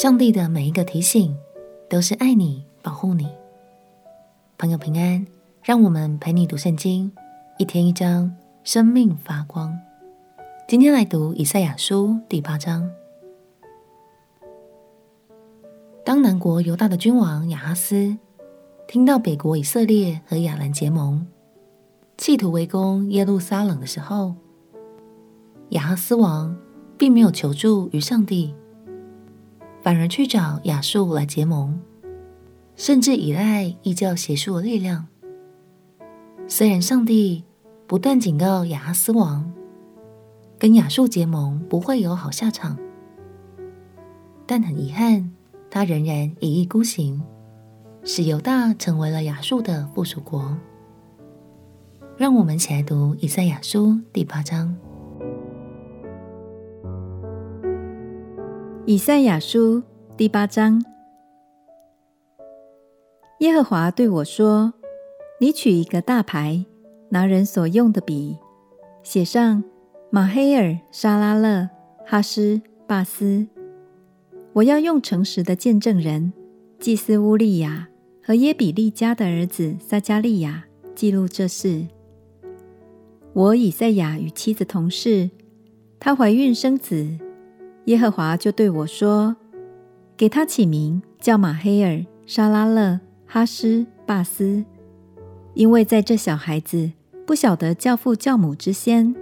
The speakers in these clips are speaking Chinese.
上帝的每一个提醒都是爱你、保护你。朋友平安，让我们陪你读圣经，一天一章，生命发光。今天来读以赛亚书第八章。当南国犹大的君王亚哈斯听到北国以色列和亚兰结盟，企图围攻耶路撒冷的时候，亚哈斯王并没有求助于上帝。反而去找亚述来结盟，甚至依赖异教邪术的力量。虽然上帝不断警告亚哈斯王，跟亚述结盟不会有好下场，但很遗憾，他仍然一意孤行，使犹大成为了亚述的附属国。让我们一起来读以赛亚书第八章。以赛亚书第八章，耶和华对我说：“你取一个大牌，拿人所用的笔，写上马黑尔、沙拉勒、哈斯、巴斯。我要用诚实的见证人祭司乌利亚和耶比利家的儿子撒迦利亚记录这事。我以赛亚与妻子同室，她怀孕生子。”耶和华就对我说：“给他起名叫马黑尔、沙拉勒、哈斯、巴斯，因为在这小孩子不晓得教父教母之先，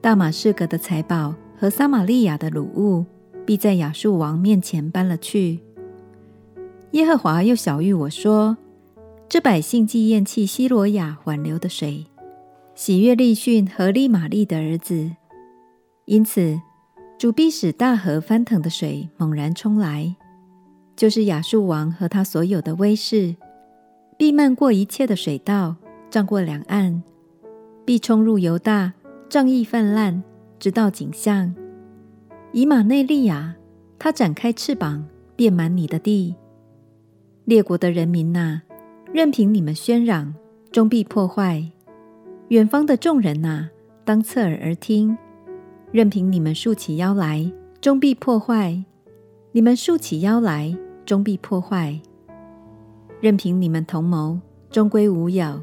大马士革的财宝和撒玛利亚的掳物，必在亚述王面前搬了去。”耶和华又晓諭我说：“这百姓既厌弃西罗亚缓流的水，喜悦利汛和利玛利的儿子，因此。”主必使大河翻腾的水猛然冲来，就是亚述王和他所有的威势，必漫过一切的水道，涨过两岸，必冲入犹大，仗义泛滥，直到景象。以马内利亚，他展开翅膀，遍满你的地。列国的人民哪，任凭你们喧嚷，终必破坏。远方的众人哪，当侧耳而听。任凭你们竖起腰来，终必破坏；你们竖起腰来，终必破坏。任凭你们同谋，终归无有；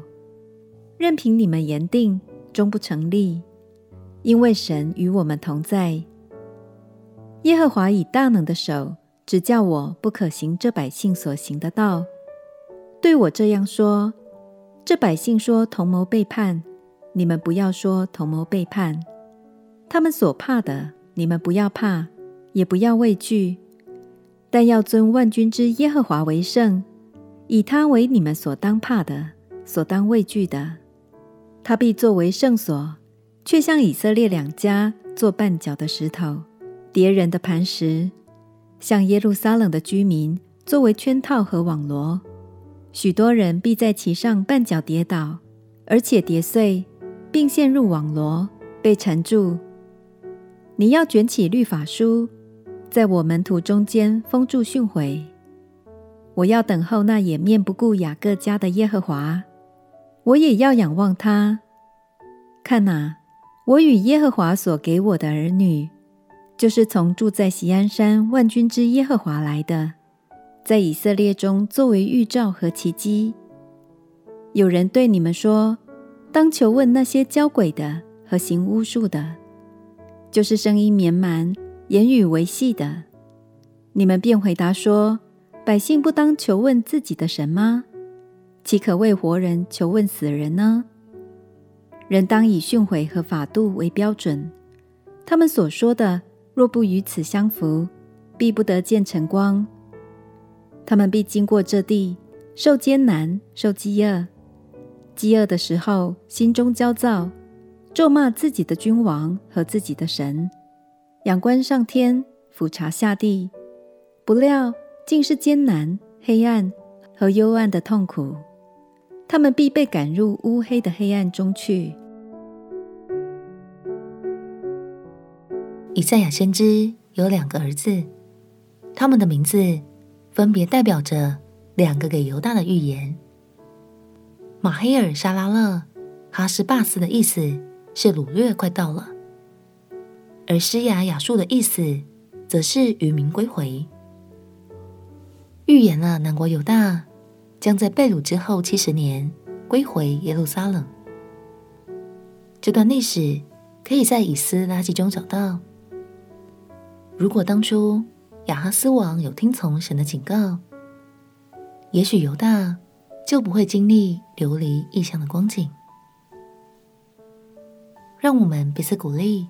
任凭你们言定，终不成立。因为神与我们同在。耶和华以大能的手指教我，不可行这百姓所行的道，对我这样说：这百姓说同谋背叛，你们不要说同谋背叛。他们所怕的，你们不要怕，也不要畏惧，但要尊万军之耶和华为圣，以他为你们所当怕的、所当畏惧的。他必作为圣所，却向以色列两家做绊脚的石头，跌人的磐石，向耶路撒冷的居民作为圈套和网罗。许多人必在其上绊脚跌倒，而且跌碎，并陷入网罗，被缠住。你要卷起律法书，在我门徒中间封住训诲。我要等候那掩面不顾雅各家的耶和华，我也要仰望他。看哪，我与耶和华所给我的儿女，就是从住在锡安山万军之耶和华来的，在以色列中作为预兆和奇迹。有人对你们说，当求问那些交鬼的和行巫术的。就是声音绵蛮、言语维系的，你们便回答说：百姓不当求问自己的神吗？岂可为活人求问死人呢？人当以训诲和法度为标准。他们所说的若不与此相符，必不得见晨光。他们必经过这地，受艰难，受饥饿。饥饿的时候，心中焦躁。咒骂自己的君王和自己的神，仰观上天，俯察下地，不料竟是艰难、黑暗和幽暗的痛苦。他们必被赶入乌黑的黑暗中去。以赛亚先知有两个儿子，他们的名字分别代表着两个给犹大的预言：马黑尔、沙拉勒、哈什巴斯的意思。是掳掠快到了，而施雅雅述的意思，则是渔民归回。预言了南国犹大将在被掳之后七十年归回耶路撒冷。这段历史可以在以斯拉记中找到。如果当初亚哈斯王有听从神的警告，也许犹大就不会经历流离异乡的光景。让我们彼此鼓励。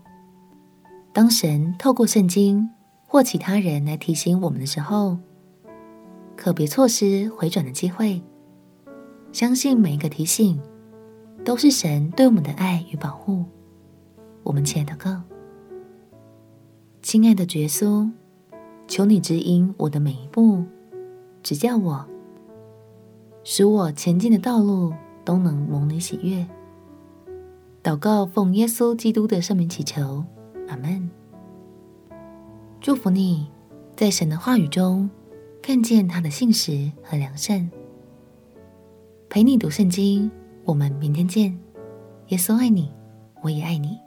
当神透过圣经或其他人来提醒我们的时候，可别错失回转的机会。相信每一个提醒都是神对我们的爱与保护。我们亲爱的祷告，亲爱的耶稣，求你指引我的每一步，指教我，使我前进的道路都能蒙你喜悦。祷告奉耶稣基督的圣名祈求。阿门。祝福你，在神的话语中看见他的信实和良善。陪你读圣经，我们明天见。耶稣爱你，我也爱你。